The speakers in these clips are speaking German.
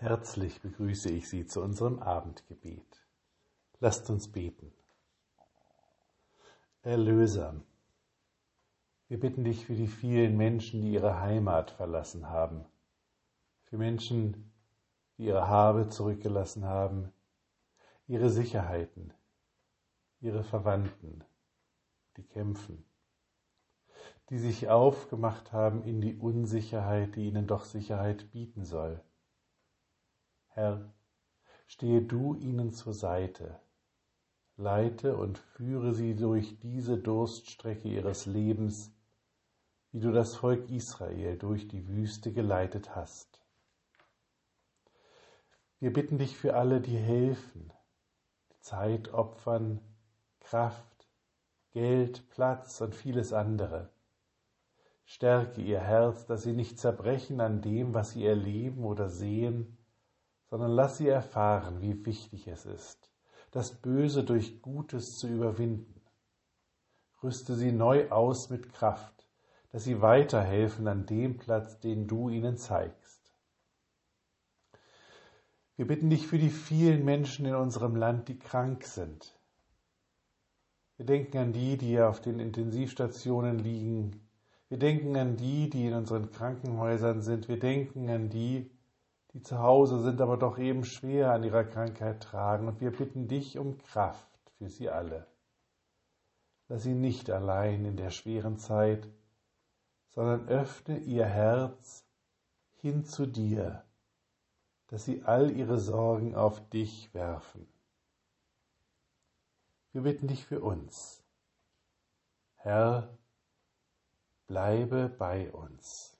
Herzlich begrüße ich Sie zu unserem Abendgebet. Lasst uns beten. Erlöser, wir bitten dich für die vielen Menschen, die ihre Heimat verlassen haben, für Menschen, die ihre Habe zurückgelassen haben, ihre Sicherheiten, ihre Verwandten, die kämpfen, die sich aufgemacht haben in die Unsicherheit, die ihnen doch Sicherheit bieten soll Herr, stehe du ihnen zur Seite, leite und führe sie durch diese Durststrecke ihres Lebens, wie du das Volk Israel durch die Wüste geleitet hast. Wir bitten dich für alle, die helfen, Zeit opfern, Kraft, Geld, Platz und vieles andere. Stärke ihr Herz, dass sie nicht zerbrechen an dem, was sie erleben oder sehen, sondern lass sie erfahren, wie wichtig es ist, das Böse durch Gutes zu überwinden. Rüste sie neu aus mit Kraft, dass sie weiterhelfen an dem Platz, den du ihnen zeigst. Wir bitten dich für die vielen Menschen in unserem Land, die krank sind. Wir denken an die, die auf den Intensivstationen liegen. Wir denken an die, die in unseren Krankenhäusern sind. Wir denken an die, die zu Hause sind, aber doch eben schwer an ihrer Krankheit tragen. Und wir bitten dich um Kraft für sie alle. Lass sie nicht allein in der schweren Zeit, sondern öffne ihr Herz hin zu dir, dass sie all ihre Sorgen auf dich werfen. Wir bitten dich für uns. Herr, bleibe bei uns.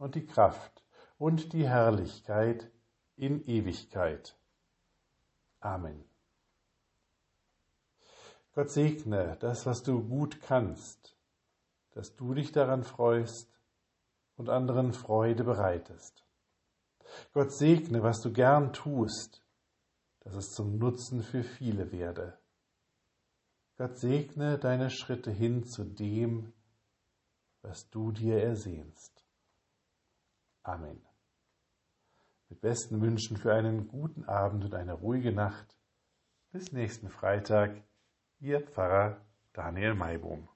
und die Kraft und die Herrlichkeit in Ewigkeit. Amen. Gott segne das, was du gut kannst, dass du dich daran freust und anderen Freude bereitest. Gott segne, was du gern tust, dass es zum Nutzen für viele werde. Gott segne deine Schritte hin zu dem, was du dir ersehnst. Amen. Mit besten Wünschen für einen guten Abend und eine ruhige Nacht. Bis nächsten Freitag, Ihr Pfarrer Daniel Maibohm.